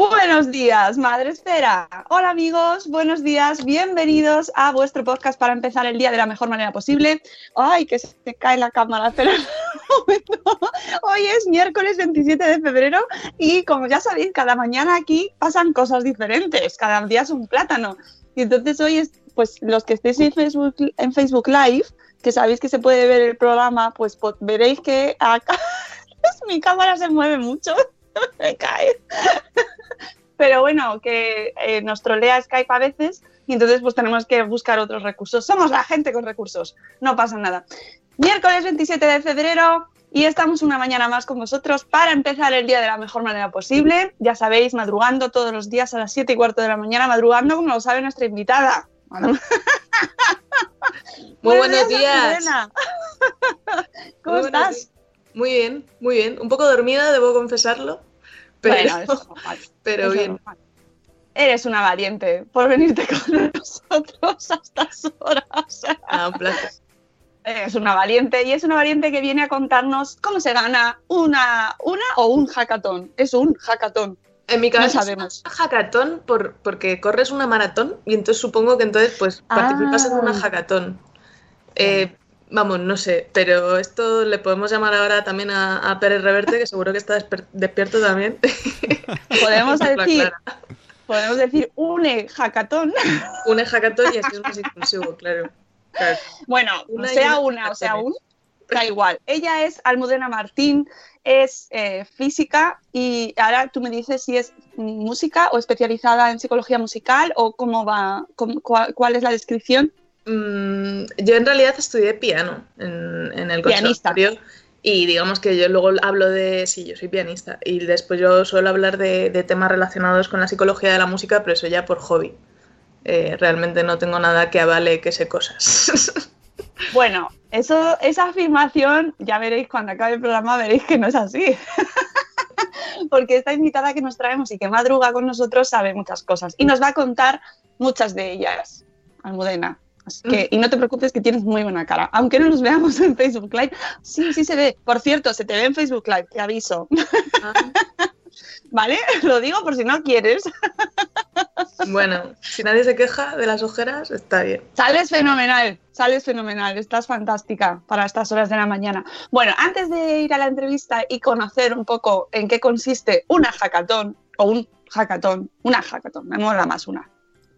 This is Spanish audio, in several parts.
Buenos días, Madre Esfera. Hola amigos, buenos días, bienvenidos a vuestro podcast para empezar el día de la mejor manera posible. Ay, que se cae la cámara, hoy es miércoles 27 de febrero y como ya sabéis, cada mañana aquí pasan cosas diferentes, cada día es un plátano. Y entonces hoy es, pues los que estéis en Facebook, en Facebook Live, que sabéis que se puede ver el programa, pues veréis que acá mi cámara se mueve mucho. me cae. Pero bueno, que eh, nos trolea Skype a veces y entonces pues tenemos que buscar otros recursos. Somos la gente con recursos, no pasa nada. Miércoles 27 de febrero y estamos una mañana más con vosotros para empezar el día de la mejor manera posible. Ya sabéis, madrugando todos los días a las 7 y cuarto de la mañana, madrugando como lo sabe nuestra invitada. Muy buenos días. ¿Cómo Muy buenos estás? días. Muy bien, muy bien. Un poco dormida, debo confesarlo. Pero, Bueno, pero bien. Eres una valiente por venirte con nosotros a estas horas. Ah, un placer. Es una valiente y es una valiente que viene a contarnos cómo se gana una, una o un hackathon. Es un hackathon. En mi No caso sabemos. es una hackathon por, porque corres una maratón y entonces supongo que entonces pues participas en una Ah. hackathon. Eh, vamos, no sé, pero esto le podemos llamar ahora también a, a Pérez Reverte, que seguro que está desper- despierto también. Podemos decir, podemos decir un hackathon. Un hackathon y así es más inclusivo, claro. Claro. Bueno, Una sea una una o sea un, da igual. Ella es Almudena Martín, es eh, física y ahora tú me dices si es música o especializada en psicología musical o cómo va, cómo- cuál, cuál es la descripción. Mm, yo en realidad estudié piano en, en el Pianista. conservatorio y digamos que yo luego hablo de, sí, yo soy pianista y después yo suelo hablar de, de temas relacionados con la psicología de la música, pero eso ya por hobby. Eh, realmente no tengo nada que avale que sé cosas. Bueno, eso, esa afirmación, ya veréis cuando acabe el programa, veréis que no es así. Porque esta invitada que nos traemos y que madruga con nosotros sabe muchas cosas y nos va a contar muchas de ellas, Almudena. Así que, y no te preocupes que tienes muy buena cara. Aunque no nos veamos en Facebook Live, sí, sí se ve. Por cierto, se te ve en Facebook Live, te aviso. ¿Vale? Lo digo por si no quieres. bueno, si nadie se queja de las ojeras, está bien. Sales fenomenal, sales fenomenal, estás fantástica para estas horas de la mañana. Bueno, antes de ir a la entrevista y conocer un poco en qué consiste una hackathon o un hackathon, una hackathon, me mola más una,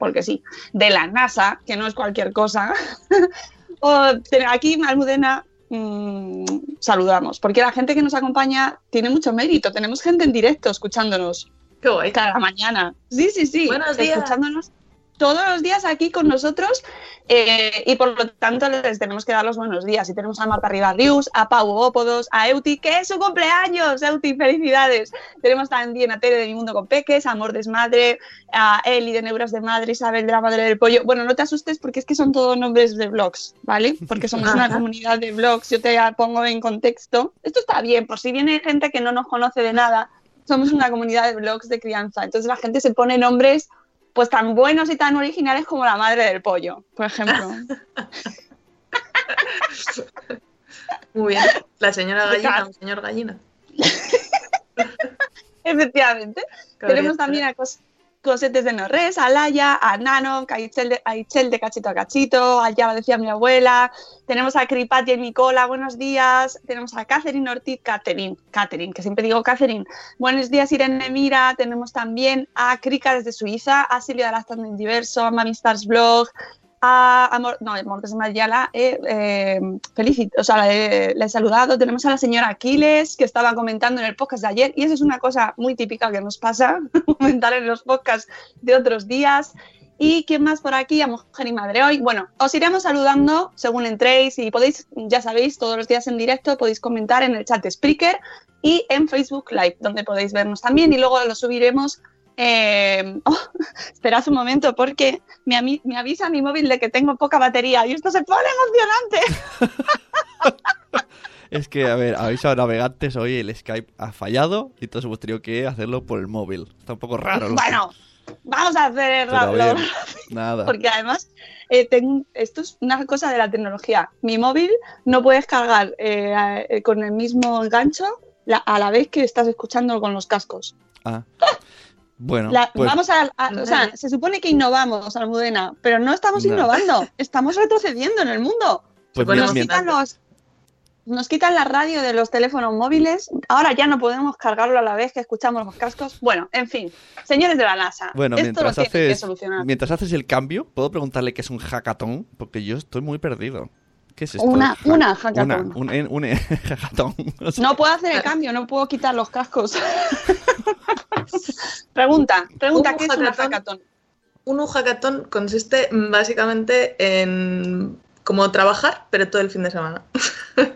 porque sí, de la NASA, que no es cualquier cosa. o, te- aquí, Almudena, mm, saludamos, porque la gente que nos acompaña tiene mucho mérito. Tenemos gente en directo escuchándonos Qué guay. cada mañana. Sí, sí, sí. Buenos días. Escuchándonos todos los días aquí con nosotros. Eh, y por lo tanto les tenemos que dar los buenos días. Y tenemos a Marta Ribarrius, a Pau Ópodos, a Euti, que es su cumpleaños. Euti, felicidades. Tenemos también a Tere de Mi Mundo con Peques, a Amor Desmadre, a Eli de Neuras de Madre, Isabel de la Madre del Pollo. Bueno, no te asustes porque es que son todos nombres de blogs, ¿vale? Porque somos una comunidad de blogs. Yo te pongo en contexto. Esto está bien, por si viene gente que no nos conoce de nada. Somos una comunidad de blogs de crianza. Entonces la gente se pone nombres pues tan buenos y tan originales como la madre del pollo, por ejemplo. Muy bien. La señora gallina, el señor gallina. Efectivamente. Tenemos también a Cosetes de Norres, a Laia, a Nano, a de, Cachito a Cachito, a Ya decía mi abuela, tenemos a Cripatia y Nicola, buenos días, tenemos a Catherine Ortiz, Catherine, Catherine, que siempre digo Catherine, buenos días Irene Mira, tenemos también a Krika desde Suiza, a Silvia de las Diverso, a Mami Stars Blog, a Amor, no, Amor ya la he eh, o sea, le, he saludado. Tenemos a la señora Aquiles, que estaba comentando en el podcast de ayer, y eso es una cosa muy típica que nos pasa, comentar en los podcasts de otros días. ¿Y quién más por aquí? A Mujer y Madre Hoy. Bueno, os iremos saludando según entréis y podéis, ya sabéis, todos los días en directo podéis comentar en el chat de Spreaker y en Facebook Live, donde podéis vernos también y luego lo subiremos eh, oh, esperad un momento porque me, me, avisa mi móvil de que tengo poca batería y esto se pone emocionante. es que, a ver, aviso a navegantes, hoy el Skype ha fallado y entonces hemos tenido que hacerlo por el móvil. Está un poco raro. Bueno, vamos a hacer rápido. Nada. Porque además, eh, tengo, esto es una cosa de la tecnología. Mi móvil no puedes cargar eh, con el mismo engancho a la vez que estás escuchando con los cascos. Ah. Bueno, pues vamos a, o sea, se supone que innovamos, Almudena, pero no estamos innovando, estamos retrocediendo en el mundo. Pues nos, quitan los, nos quitan la radio de los teléfonos móviles, ahora ya no podemos cargarlo a la vez que escuchamos los cascos. Bueno, en fin, señores de la NASA, bueno, esto mientras lo haces, que solucionar. Mientras haces el cambio, ¿puedo preguntarle qué es un hackathon? Porque yo estoy muy perdido. ¿Qué es esto? Una, una hackathon. un, un, hackathon. No puedo hacer el cambio, no puedo quitar los cascos. pregunta, pregunta, ¿qué es un hackathon? Un hackathon consiste básicamente en como trabajar, pero todo el fin de semana.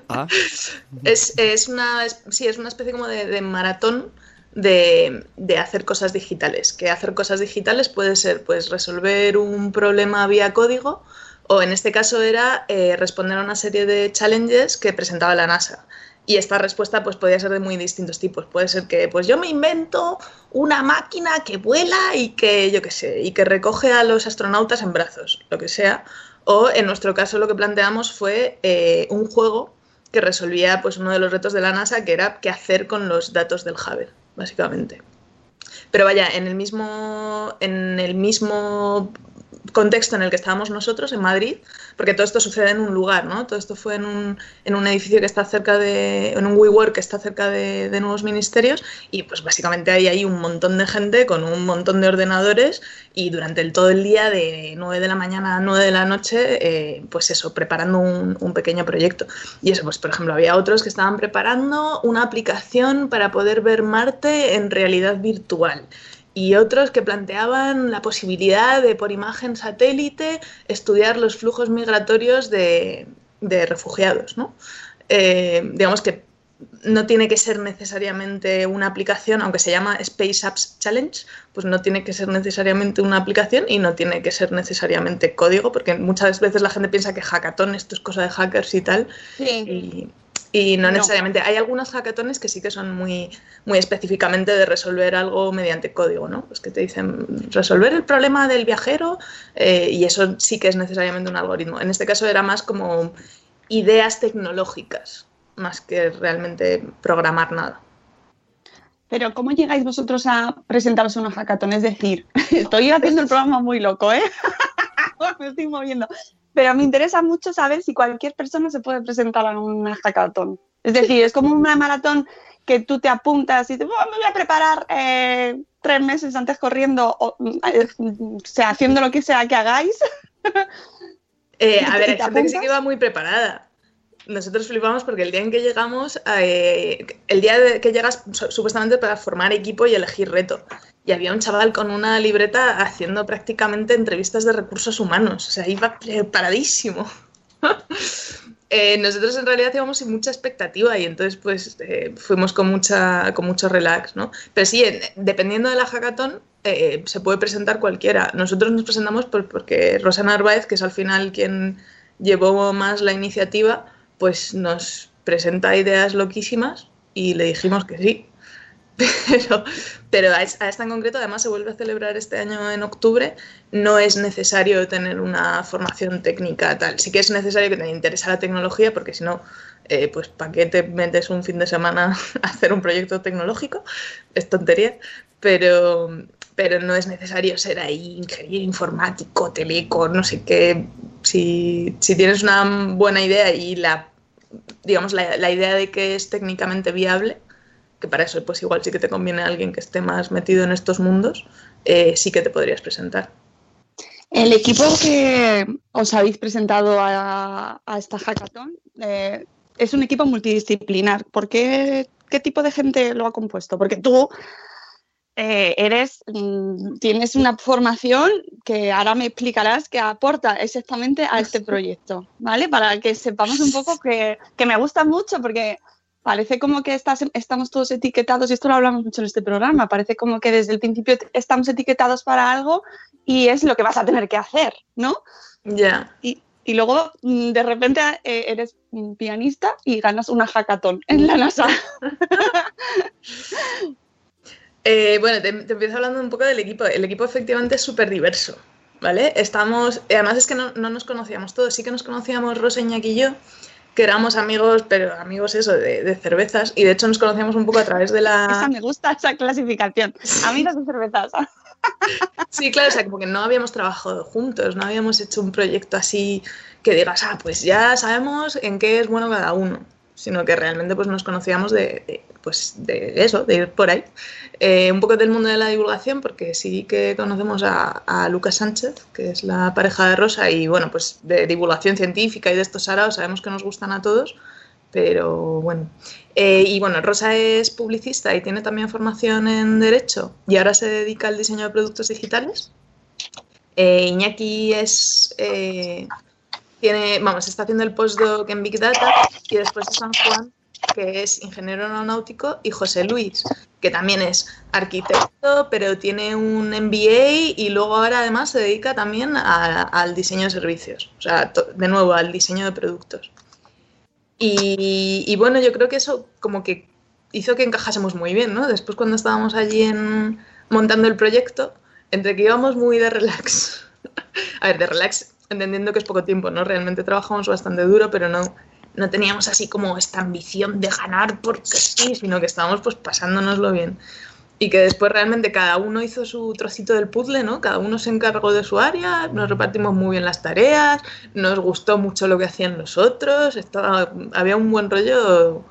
Ah. es, es, una, sí, es una especie como de, maratón de, de, hacer cosas digitales. Que hacer cosas digitales puede ser pues resolver un problema vía código o en este caso era eh, responder a una serie de challenges que presentaba la NASA. Y esta respuesta pues podía ser de muy distintos tipos. Puede ser que pues yo me invento una máquina que vuela y que yo qué sé, y que recoge a los astronautas en brazos, lo que sea. O en nuestro caso lo que planteamos fue eh, un juego que resolvía pues uno de los retos de la NASA, que era qué hacer con los datos del Hubble, básicamente. Pero vaya, en el mismo, en el mismo contexto en el que estábamos nosotros, en Madrid, porque todo esto sucede en un lugar, ¿no? Todo esto fue en un, en un edificio que está cerca de, en un WeWork que está cerca de, nuevos ministerios y pues básicamente hay ahí un montón de gente con un montón de ordenadores y durante el, todo el día de 9 de la mañana a 9 de la noche, eh, pues eso, preparando un, un pequeño proyecto. Y eso, pues por ejemplo, había otros que estaban preparando una aplicación para poder ver Marte en realidad virtual y otros que planteaban la posibilidad de, por imagen satélite, estudiar los flujos migratorios de, refugiados. ¿no? Eh, digamos que no tiene que ser necesariamente una aplicación, aunque se llama Space Apps Challenge, pues no tiene que ser necesariamente una aplicación y no tiene que ser necesariamente código, porque muchas veces la gente piensa que hackathon esto es cosa de hackers y tal. Sí. Y no, necesariamente. Hay algunos hackatones que sí que son muy, muy específicamente de resolver algo mediante código, ¿no? Pues que te dicen resolver el problema del viajero eh, y eso sí que es necesariamente un algoritmo. En este caso era más como ideas tecnológicas, más que realmente programar nada. Pero ¿cómo llegáis vosotros a presentaros unos hackathon? Es decir, estoy haciendo el programa muy loco, ¿eh? Me estoy moviendo pero me interesa mucho saber si cualquier persona se puede presentar a una hackathon. Es decir, es como una maratón que tú te apuntas y te, oh, me voy a preparar eh, tres meses antes corriendo, o, eh, sea, haciendo lo que sea que hagáis. Eh, a ver, hay gente que sí que va muy preparada. Nosotros flipamos porque el día en que llegamos, eh, el día que llegas su- supuestamente para formar equipo y elegir reto. Y había un chaval con una libreta haciendo prácticamente entrevistas de recursos humanos. O sea, iba preparadísimo. Eh, nosotros en realidad íbamos sin mucha expectativa y entonces pues eh, fuimos con, mucha, con mucho relax, ¿no? Pero sí, en- dependiendo de la hackathon eh, se puede presentar cualquiera. Nosotros nos presentamos por- porque Rosa Narváez, que es al final quien llevó más la iniciativa, pues nos presenta ideas loquísimas y le dijimos que sí. Pero, pero a es- a esta en concreto, además, se vuelve a celebrar este año en octubre. No es necesario tener una formación técnica tal. Sí que es necesario que te interese la tecnología, porque si no, eh, pues ¿para qué te metes un fin de semana a hacer un proyecto tecnológico? Es tontería. Pero, pero no es necesario ser ahí ingeniero informático, teleco, no sé qué. Si, si tienes una buena idea y la, digamos, la, la idea de que es técnicamente viable, que para eso pues igual sí que te conviene alguien que esté más metido en estos mundos, eh, sí que te podrías presentar. El equipo que os habéis presentado a, a esta hackathon eh, es un equipo multidisciplinar. ¿Por qué, qué tipo de gente lo ha compuesto? Porque tú eh, eres, mm, tienes una formación que ahora me explicarás que aporta exactamente a este proyecto, ¿vale? Para que sepamos un poco que, que me gusta mucho porque parece como que estás- estamos todos etiquetados, y esto lo hablamos mucho en este programa, parece como que desde el principio estamos etiquetados para algo y es lo que vas a tener que hacer, ¿no? Ya. Y, y luego mm, de repente eh, eres pianista y ganas una hackathon en la NASA. Eh, bueno, te, te empiezo hablando un poco del equipo. El equipo efectivamente es súper diverso, ¿vale? Estamos, además es que no, no nos conocíamos todos, sí que nos conocíamos Rosa, Iñaki y yo, que éramos amigos, pero amigos eso, de, de cervezas, y de hecho nos conocíamos un poco a través de Esa la... me gusta, esa clasificación. Amigas de cervezas. Sí, claro, o sea, como que no habíamos trabajado juntos, no habíamos hecho un proyecto así que digas, ah, pues ya sabemos en qué es bueno cada uno, sino que realmente pues nos conocíamos de, pues, de eso, de ir por ahí. Eh, un poco del mundo de la divulgación, porque sí que conocemos a, Lucas Sánchez, que es la pareja de Rosa, y bueno, pues de divulgación científica y de estos saraos sabemos que nos gustan a todos, pero bueno. Eh, y bueno, Rosa es publicista y tiene también formación en Derecho y ahora se dedica al diseño de productos digitales. Eh, Iñaki es. eh, tiene, vamos, está haciendo el postdoc en Big Data y después de San Juan, que es ingeniero aeronáutico, y José Luis, que también es arquitecto, pero tiene un MBA y luego ahora además se dedica también a- al diseño de servicios, o sea, de nuevo al diseño de productos. Y, y bueno, yo creo que eso como que hizo que encajásemos muy bien, ¿no? Después cuando estábamos allí en, montando el proyecto, entre que íbamos muy de relax, a ver, de relax entendiendo que es poco tiempo, ¿no? Realmente trabajamos bastante duro, pero no, no teníamos así como esta ambición de ganar porque sí, sino que estábamos pues pasándonoslo bien. Y que después realmente cada uno hizo su trocito del puzzle, ¿no? Cada uno se encargó de su área, nos repartimos muy bien las tareas, nos gustó mucho lo que hacían los otros, estaba, había un buen rollo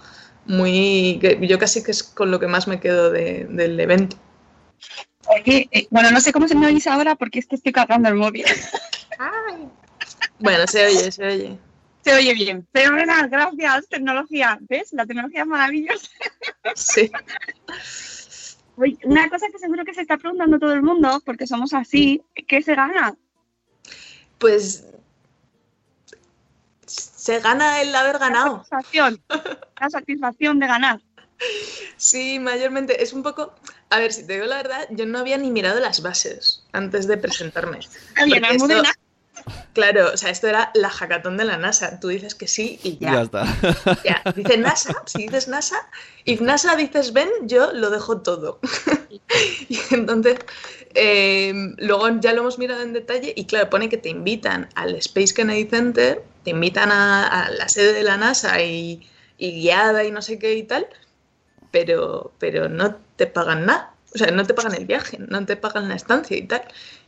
muy... que yo casi que es con lo que más me quedo de- del evento. Oye, eh, bueno, no sé cómo se me oís ahora porque es que estoy cargando el móvil. Bueno, se oye, se oye. Se oye bien. Fenomenal, gracias, tecnología. ¿Ves? La tecnología es maravillosa. Sí. Oye, una cosa que seguro que se está preguntando todo el mundo, porque somos así, ¿qué se gana? Pues se gana el haber ganado. La satisfacción, la satisfacción de ganar. Sí, mayormente. Es un poco. A ver, si te digo la verdad, yo no había ni mirado las bases antes de presentarme. De esto-. Claro, o sea, esto era la hackathon de la NASA. Tú dices que sí y ya. Ya está. Ya, dice NASA, si dices NASA, y NASA dices ven, yo lo dejo todo. y entonces, eh, luego ya lo hemos mirado en detalle y claro, pone que te invitan al Space Kennedy Center, te invitan a, a la sede de la NASA y, y guiada y no sé qué y tal, pero, pero no te pagan nada. O sea, no te pagan el viaje, no te pagan la estancia y tal.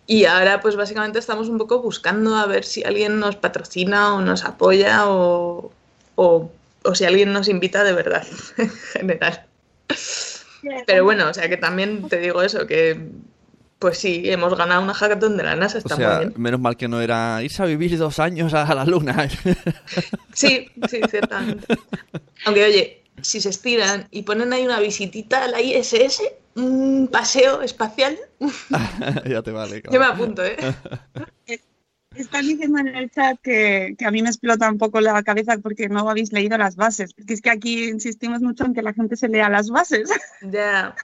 Y ahora, pues básicamente estamos un poco buscando a ver si alguien nos patrocina o nos apoya o, o, o si alguien nos invita de verdad, en general. Pero bueno, o sea que también te digo eso, que Pues sí, hemos ganado una hackathon de la NASA, está o sea, muy bien. menos mal que no era irse a vivir dos años a la luna. Sí, sí, ciertamente. Aunque oye, si se estiran y ponen ahí una visitita a la ISS, un paseo espacial, ya te vale. yo me claro. apunto, ¿eh? Están diciendo en el chat que, que a mí me explota un poco la cabeza porque no habéis leído las bases. Porque es que aquí insistimos mucho en que la gente se lea las bases. Ya.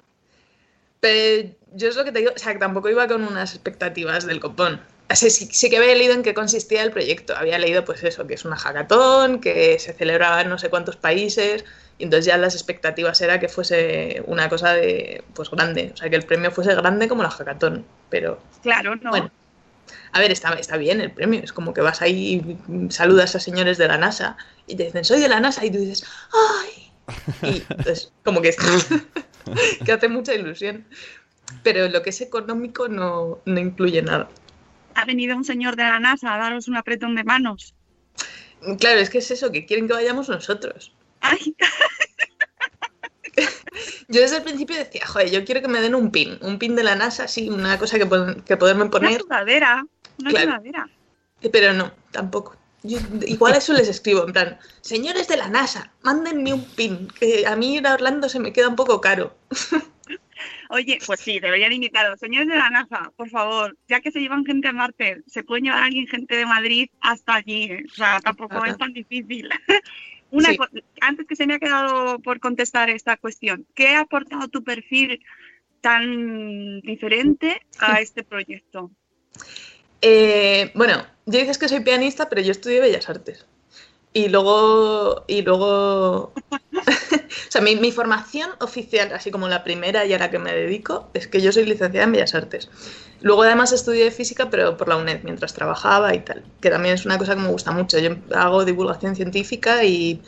Pero yo es lo que te digo, o sea, que tampoco iba con unas expectativas del copón. O sea, sí, sí que había leído en qué consistía el proyecto. Había leído, pues eso, que es una hackathon, que se celebraba en no sé cuántos países, y entonces ya las expectativas era que fuese una cosa de, pues grande. O sea, que el premio fuese grande como la hackathon. Pero, Claro, no. bueno. A ver, está, está bien el premio. Es como que vas ahí y saludas a señores de la NASA y te dicen, soy de la NASA, y tú dices, ¡ay! Y entonces, como que, que hace mucha ilusión. Pero lo que es económico no, no incluye nada. Ha venido un señor de la NASA a daros un apretón de manos. Claro, es que es eso, que quieren que vayamos nosotros. Ay, Yo desde el principio decía, joder, yo quiero que me den un pin, un pin de la NASA, sí, una cosa que, que poderme una poner, sudadera. Una Claro. sudadera. pero no, tampoco. Yo- igual eso les escribo, en plan, señores de la NASA, mándenme un pin, que a mí ir a Orlando se me queda un poco caro. Oye, pues sí, deberían invitaros. Señores de la NASA, por favor, ya que se llevan gente a Marte, se pueden llevar a alguien, gente de Madrid, hasta allí. ¿eh? O sea, tampoco Ajá. es tan difícil. Una Sí. antes que se me ha quedado por contestar esta cuestión, ¿qué ha aportado tu perfil tan diferente a este proyecto? Eh, bueno, yo dices que soy pianista, pero yo estudié Bellas Artes. Y luego, y luego, o sea, mi, mi formación oficial, así como la primera y a la que me dedico, es que yo soy licenciada en Bellas Artes. Luego además estudié física, pero por la UNED, mientras trabajaba y tal, que también es una cosa que me gusta mucho. Yo hago divulgación científica y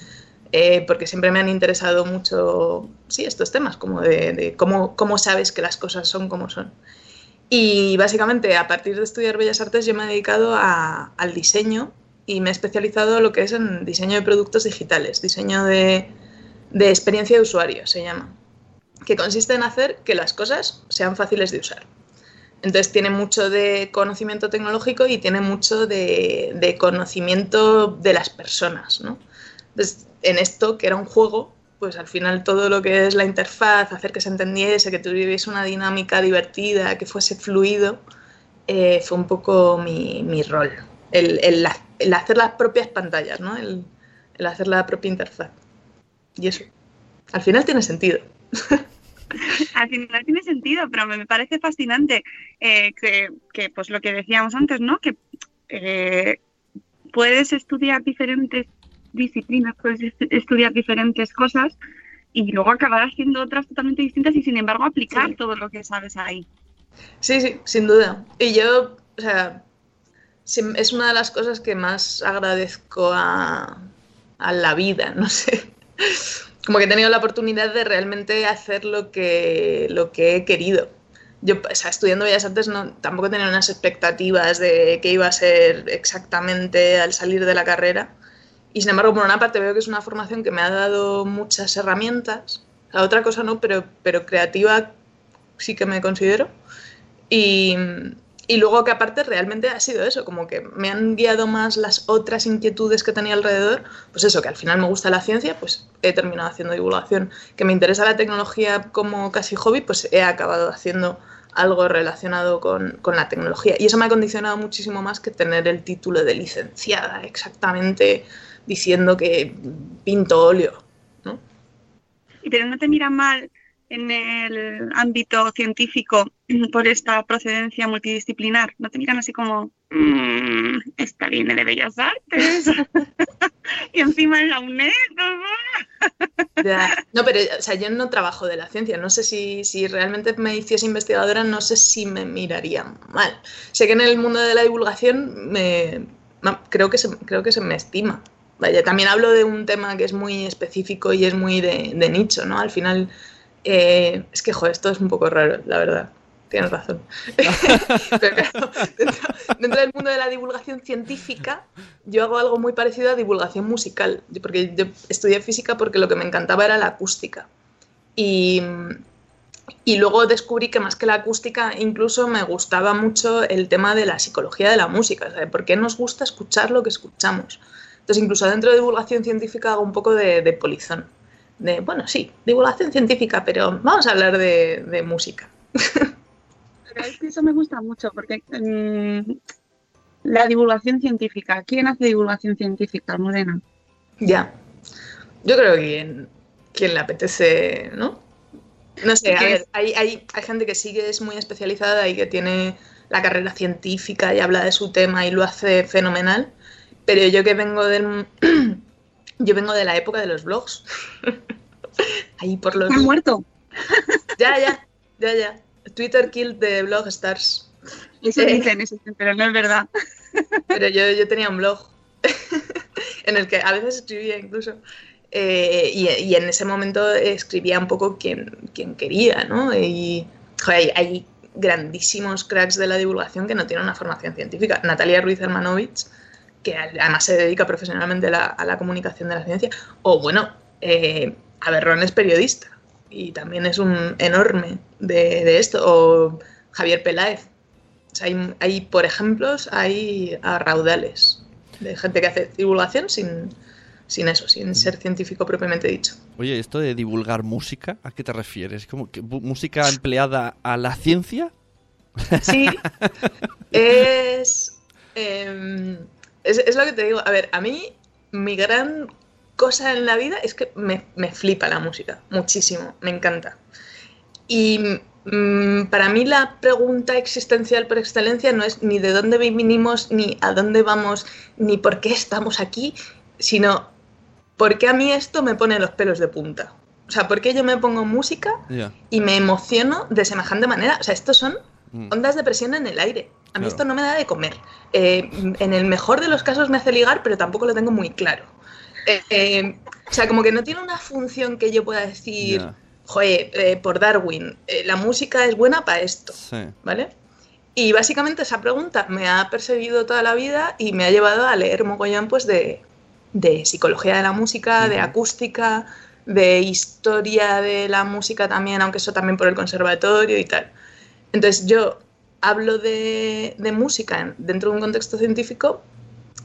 eh, porque siempre me han interesado mucho, sí, estos temas, como de, de cómo, cómo sabes que las cosas son como son. Y básicamente a partir de estudiar Bellas Artes yo me he dedicado a- al diseño y me he especializado en lo que es en diseño de productos digitales, diseño de, de experiencia de usuario se llama, que consiste en hacer que las cosas sean fáciles de usar. Entonces tiene mucho de conocimiento tecnológico y tiene mucho de, de conocimiento de las personas, ¿no? Entonces, en esto, que era un juego, pues al final todo lo que es la interfaz, hacer que se entendiese, que tuviese una dinámica divertida, que fuese fluido, eh, fue un poco mi, mi rol. El, el el hacer las propias pantallas, ¿no? El, el hacer la propia interfaz. Y eso. Al final tiene sentido. Al final tiene sentido, pero me parece fascinante eh, que, que, pues lo que decíamos antes, ¿no? Que eh, puedes estudiar diferentes disciplinas, puedes est- estudiar diferentes cosas y luego acabar haciendo otras totalmente distintas y sin embargo aplicar Sí. todo lo que sabes ahí. Sí, sí, sin duda. Y yo, o sea, es una de las cosas que más agradezco a, a la vida, no sé. Como que he tenido la oportunidad de realmente hacer lo que, lo que he querido. Yo, o sea, estudiando Bellas Artes no, tampoco tenía unas expectativas de qué iba a ser exactamente al salir de la carrera. Y sin embargo, por una parte veo que es una formación que me ha dado muchas herramientas. La otra cosa no, pero, pero creativa sí que me considero. Y, y luego que aparte realmente ha sido eso, como que me han guiado más las otras inquietudes que tenía alrededor, pues eso, que al final me gusta la ciencia, pues he terminado haciendo divulgación, que me interesa la tecnología como casi hobby, pues he acabado haciendo algo relacionado con, con la tecnología. Y eso me ha condicionado muchísimo más que tener el título de licenciada, exactamente diciendo que pinto óleo. ¿no? Pero no te miran mal en el ámbito científico por esta procedencia multidisciplinar. No te miran así como, "Mm, esta viene de Bellas Artes. y encima en la UNED. Ya. No, pero o sea, yo no trabajo de la ciencia. No sé si, si realmente me hiciese investigadora, no sé si me mirarían mal. Sé que en el mundo de la divulgación me, creo, que se, creo que se me estima. Vaya, también hablo de un tema que es muy específico y es muy de, de nicho, ¿no? Al final, eh, es que, joder, esto es un poco raro, la verdad. Tienes razón. Pero claro, dentro, dentro del mundo de la divulgación científica, yo hago algo muy parecido a divulgación musical. Yo- Porque yo estudié física porque lo que me encantaba era la acústica. Y, Y luego descubrí que más que la acústica, incluso me gustaba mucho el tema de la psicología de la música, de por qué nos gusta escuchar lo que escuchamos. Entonces, incluso dentro de divulgación científica hago un poco de, de polizón. De, bueno, sí, divulgación científica, pero vamos a hablar de, de música. Pero es que eso me gusta mucho, porque mm, la divulgación científica, ¿quién hace divulgación científica, Morena? Ya. Yo creo que quien, quien le apetece, ¿no? No sé, a ¿Qué ver, hay, hay, hay gente que sí que es muy especializada y que tiene la carrera científica y habla de su tema y lo hace fenomenal, pero yo que vengo del... yo vengo de la época de los blogs. Ahí por los... ¿Está muerto? Ya, ya, ya, ya. Twitter killed the blog stars. Eso Eh. dicen, eso dicen, pero no es verdad. Pero yo, yo tenía un blog en el que a veces escribía incluso. eh, y, y en ese momento escribía un poco quien, quien quería, ¿no? Y joder, hay, hay grandísimos cracks de la divulgación que no tienen una formación científica. Natalia Ruiz Hermanovich, que además se dedica profesionalmente a la, a la comunicación de la ciencia. O bueno, eh, Aberrón es periodista y también es un enorme de, de esto. O Javier Peláez. O sea, hay, hay, por ejemplos, hay a raudales de gente que hace divulgación sin, sin eso, sin ser científico propiamente dicho. Oye, esto de divulgar música, ¿a qué te refieres? ¿Como que bu- música empleada a la ciencia? Sí, es, em, es, es lo que te digo. A ver, a mí mi gran cosa en la vida es que me, me flipa la música, muchísimo, me encanta. Y mm, para mí la pregunta existencial por excelencia no es ni de dónde vinimos, ni a dónde vamos, ni por qué estamos aquí, sino por qué a mí esto me pone los pelos de punta. O sea, por qué yo me pongo música Ya. y me emociono de semejante manera. O sea, estos son Mm. ondas de presión en el aire. A mí Claro. esto no me da de comer. Eh, en el mejor de los casos me hace ligar, pero tampoco lo tengo muy claro. Eh, eh, o sea, como que no tiene una función que yo pueda decir, Ya. joder, por Darwin, la música es buena para esto, Sí. ¿vale? Y básicamente esa pregunta me ha perseguido toda la vida y me ha llevado a leer mogollón pues de, de psicología de la música, de acústica, de historia de la música también, aunque eso también por el conservatorio y tal. Entonces yo hablo de, de música en- dentro de un contexto científico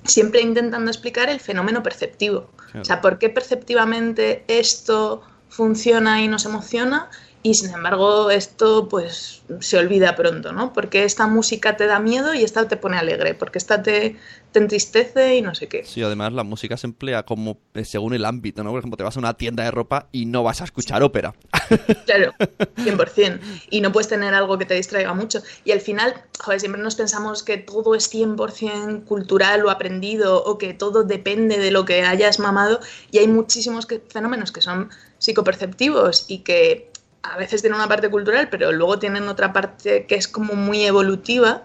siempre intentando explicar el fenómeno perceptivo. Claro. O sea, por qué perceptivamente esto funciona y nos emociona y sin embargo esto pues se olvida pronto, ¿no? Porque esta música te da miedo y esta te pone alegre, porque esta te, te entristece y no sé qué. Sí, además la música se emplea como eh, según el ámbito, ¿no? Por ejemplo, te vas a una tienda de ropa y no vas a escuchar ópera. Claro, 100%. Y no puedes tener algo que te distraiga mucho. Y al final, joder, siempre nos pensamos que todo es 100% cultural o aprendido o que todo depende de lo que hayas mamado. Y hay muchísimos que- fenómenos que son psicoperceptivos y que a veces tienen una parte cultural, pero luego tienen otra parte que es como muy evolutiva.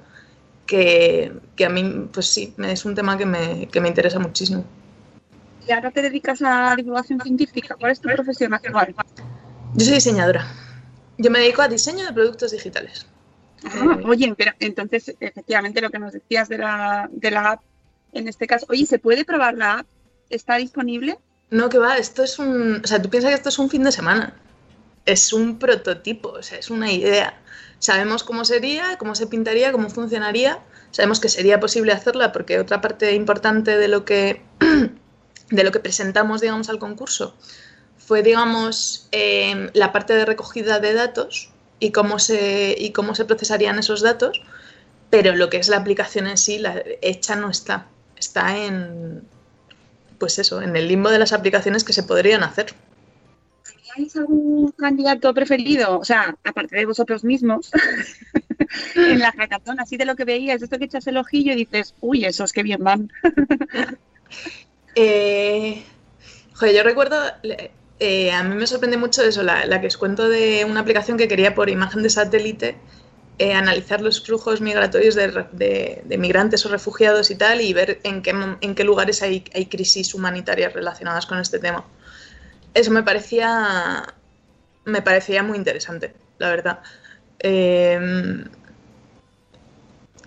Que, que a mí, pues sí, es un tema que me, que me interesa muchísimo. Y ahora te dedicas a la divulgación científica. ¿Cuál es tu profesión actual? Yo soy diseñadora. Yo me dedico a diseño de productos digitales. Ah, oye, pero entonces, efectivamente, lo que nos decías de la, de la app, en este caso, oye, ¿se puede probar la app? ¿Está disponible? No, que va, esto es un. O sea, tú piensas que esto es un fin de semana. Es un prototipo, o sea, es una idea. Sabemos cómo sería, cómo se pintaría, cómo funcionaría. Sabemos que sería posible hacerla porque otra parte importante de lo que, de lo que presentamos, digamos, al concurso fue, digamos, eh, la parte de recogida de datos y cómo, se, y cómo se procesarían esos datos. Pero lo que es la aplicación en sí, la hecha no está. Está en, pues eso, en el limbo de las aplicaciones que se podrían hacer. ¿Teníais algún candidato preferido? O sea, aparte de vosotros mismos, en la hackathon, así de lo que veías, esto que echas el ojillo y dices, uy, esos que bien van. Eh, yo recuerdo, eh, a mí me sorprende mucho eso, la, la que os cuento de una aplicación que quería por imagen de satélite eh, analizar los flujos migratorios de, migrantes o refugiados y tal y ver en qué, en qué lugares hay, hay crisis humanitarias relacionadas con este tema. Eso me parecía, me parecía muy interesante, la verdad. Eh,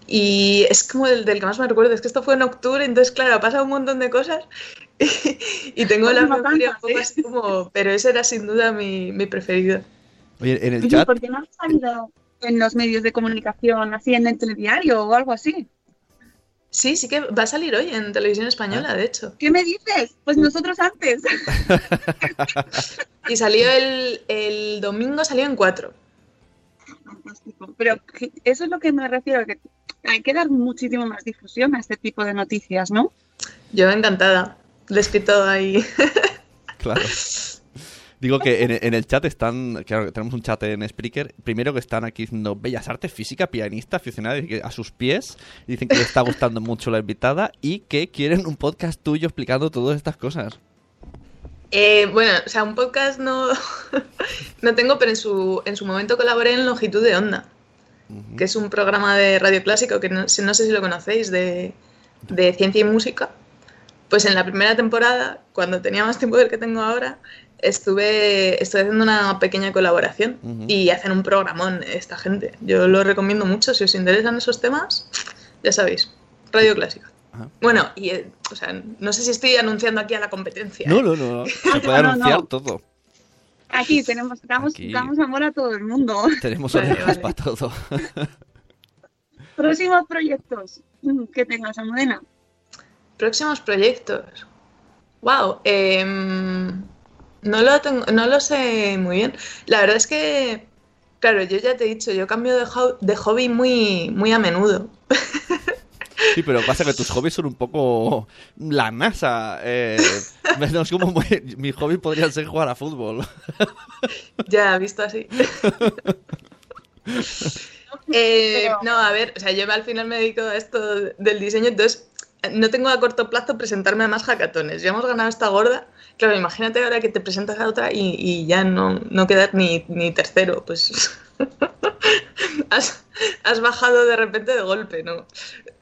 y es como el del que más me recuerdo, es que esto fue en octubre, entonces claro, ha pasado un montón de cosas y tengo la memoria un poco así como, pero ese era sin duda mi, mi preferido. Oye, en el Oye, chat, ¿por qué no has salido en los medios de comunicación, así en el telediario o algo así? Sí, sí que va a salir hoy en televisión española, de hecho. ¿Qué me dices? Pues nosotros antes. Y salió el, el domingo, salió en 4. Fantástico. Pero eso es lo que me refiero, que hay que dar muchísimo más difusión a este tipo de noticias, ¿no? Yo encantada. Le he escrito ahí. claro. Digo que en, en el chat están, claro, tenemos un chat en Spreaker, primero que están aquí diciendo Bellas Artes, física, pianista, aficionada, a sus pies, dicen que le está gustando mucho la invitada y que quieren un podcast tuyo explicando todas estas cosas. Eh, bueno, o sea, un podcast no, no tengo, pero en su, en su momento colaboré en Longitud de Onda, que es un programa de radio clásico que no, no sé si lo conocéis, de, de ciencia y música. Pues en la primera temporada, cuando tenía más tiempo del que tengo ahora, estuve, estuve haciendo una pequeña colaboración y hacen un programón esta gente. Yo lo recomiendo mucho, si os interesan esos temas, ya sabéis, radio clásica. Ajá. Bueno, y eh, o sea, no sé si estoy anunciando aquí a la competencia. No, ¿eh? no, no, no. Se puede No, anunciar no. todo. Aquí tenemos, damos, Aquí. damos amor a todo el mundo. Tenemos Vale, orejas vale. para todo. Próximos proyectos mm, que tengas, Almudena. Próximos proyectos. Wow. No, lo tengo, no lo sé muy bien. La verdad es que, claro, yo ya te he dicho, yo cambio de, ho- de hobby muy, muy a menudo. Sí, pero pasa que tus hobbies son un poco la NASA. Eh, no es como muy- mi hobby podría ser jugar a fútbol. Ya, visto así. Eh, No, a ver, o sea, yo al final me dedico a esto del diseño, entonces no tengo a corto plazo presentarme a más hackatones. Ya hemos ganado esta gorda. Claro, imagínate ahora que te presentas a otra y, y ya no, no quedas ni, ni tercero, pues has, has bajado de repente de golpe, ¿no?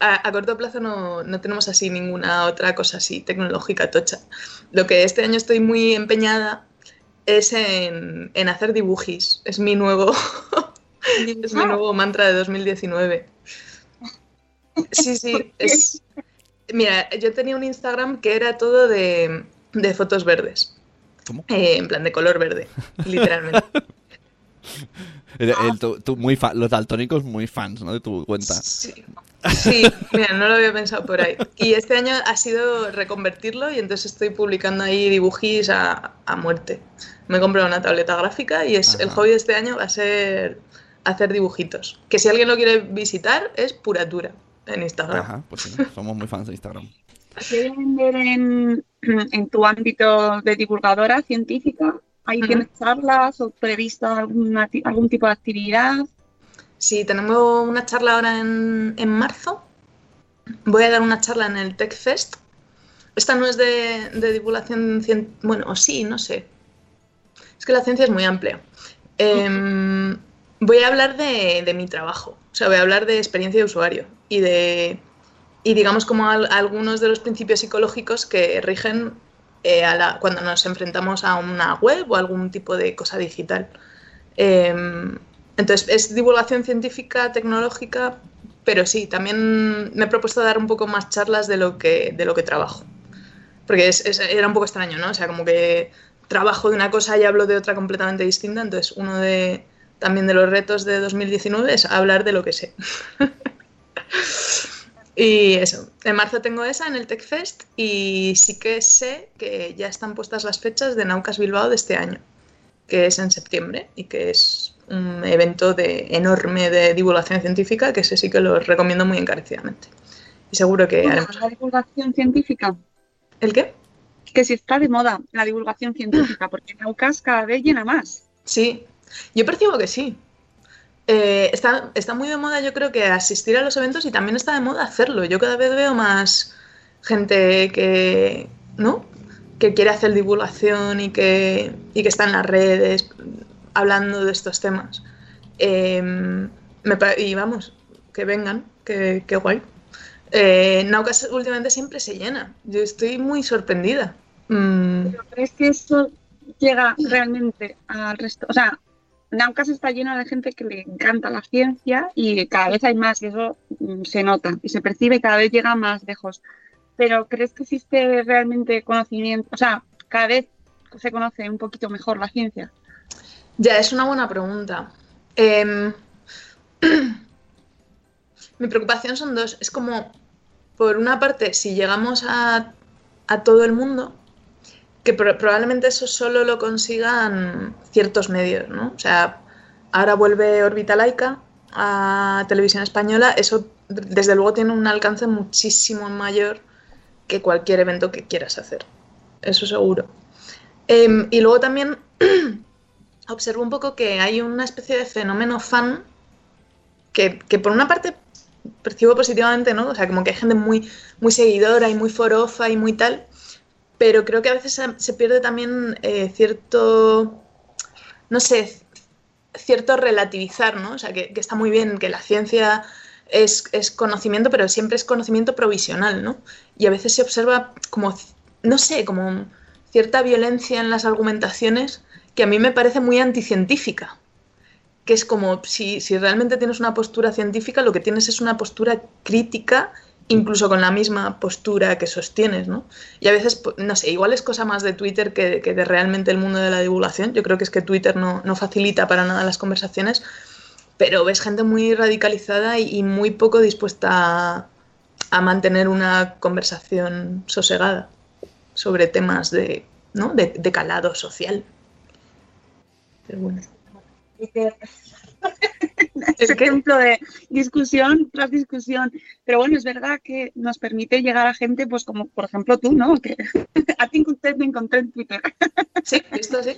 A, a corto plazo no, no tenemos así ninguna otra cosa así tecnológica tocha. Lo que este año estoy muy empeñada es en, en hacer dibujis. Es mi nuevo, es mi nuevo mantra de 2019. Sí, sí. Es... Mira, yo tenía un Instagram que era todo de, de fotos verdes. ¿Cómo? Eh, en plan de color verde, literalmente. El- el- tú- tú muy los daltónicos muy fans, ¿no? De tu cuenta. Sí, sí, mira, no lo había pensado por ahí. Y este año ha sido reconvertirlo y entonces estoy publicando ahí dibujis a, a muerte. Me he comprado una tableta gráfica y es el hobby de este año va a ser hacer dibujitos. Que si alguien lo quiere visitar es puratura en Instagram. Ajá, pues sí, somos muy fans de Instagram. ¿Quieren ver en, en tu ámbito de divulgadora científica? ¿Ahí Ujú. tienes charlas o prevista alguna, algún tipo de actividad? Sí, tenemos una charla ahora en, en marzo. Voy a dar una charla en el Tech Fest. Esta no es de, de divulgación científica. Bueno, o sí, no sé. Es que la ciencia es muy amplia. Em, voy a hablar de, de mi trabajo. O sea, voy a hablar de experiencia de usuario y de. Y digamos como al- algunos de los principios psicológicos que rigen eh, cuando nos enfrentamos a una web o algún tipo de cosa digital. Em, entonces, es divulgación científica, tecnológica, pero sí, también me he propuesto dar un poco más charlas de lo que, de lo que trabajo. Porque es- es- era un poco extraño, ¿no? O sea, como que trabajo de una cosa y hablo de otra completamente distinta. Entonces, uno de también de los retos de 2019 es hablar de lo que sé. y eso, en marzo tengo esa en el Tech Fest y sí que sé que ya están puestas las fechas de Naucas Bilbao de este año que es en septiembre y que es un evento de, enorme de divulgación científica que ese sí que lo recomiendo muy encarecidamente. Y seguro que haremos. la divulgación científica, ¿El qué? que si está de moda la divulgación científica, porque Naucas cada vez llena más. Sí, yo percibo que sí. Eh, está, está muy de moda, yo creo que asistir a los eventos y también está de moda hacerlo. Yo cada vez veo más gente que, ¿no? que quiere hacer divulgación y que, y que está en las redes hablando de estos temas. Eh, me y vamos, que vengan, que, que guay. Eh, Naucas últimamente siempre se llena. Yo estoy muy sorprendida. Mm, ¿Pero crees que eso llega realmente al resto? O sea, Naucas está lleno de gente que le encanta la ciencia y cada vez hay más y eso mm, se nota y se percibe y cada vez llega más lejos. Pero ¿crees que existe realmente conocimiento? O sea, cada vez se conoce un poquito mejor la ciencia. Ya, es una buena pregunta. Em, mi preocupación son dos. Es como, por una parte, si llegamos a, a todo el mundo, que pro- probablemente eso solo lo consigan ciertos medios, ¿no? O sea, ahora vuelve Órbita Laica a Televisión Española, eso desde luego tiene un alcance muchísimo mayor que cualquier evento que quieras hacer. Eso seguro. Em, y luego también observo un poco que hay una especie de fenómeno fan que, que por una parte percibo positivamente, ¿no? O sea, como que hay gente muy, muy seguidora y muy forofa y muy tal, pero creo que a veces se, pierde también eh, cierto, no sé, cierto relativizar, ¿no? O sea, que, que está muy bien que la ciencia es, es conocimiento, pero siempre es conocimiento provisional, ¿no? Y a veces se observa como, no sé, como cierta violencia en las argumentaciones que a mí me parece muy anticientífica. Que es como si, si realmente tienes una postura científica, lo que tienes es una postura crítica, incluso con la misma postura que sostienes, ¿no? Y a veces, no sé, igual es cosa más de Twitter que, de realmente el mundo de la divulgación. Yo creo que es que Twitter no, no facilita para nada las conversaciones, pero ves gente muy radicalizada y, muy poco dispuesta a, a mantener una conversación sosegada sobre temas de, ¿no? de, de calado social. Pero bueno. Es ejemplo de discusión tras discusión. Pero bueno, es verdad que nos permite llegar a gente, pues como por ejemplo tú, ¿no? Que a ti usted me encontré en Twitter. Sí, esto sí.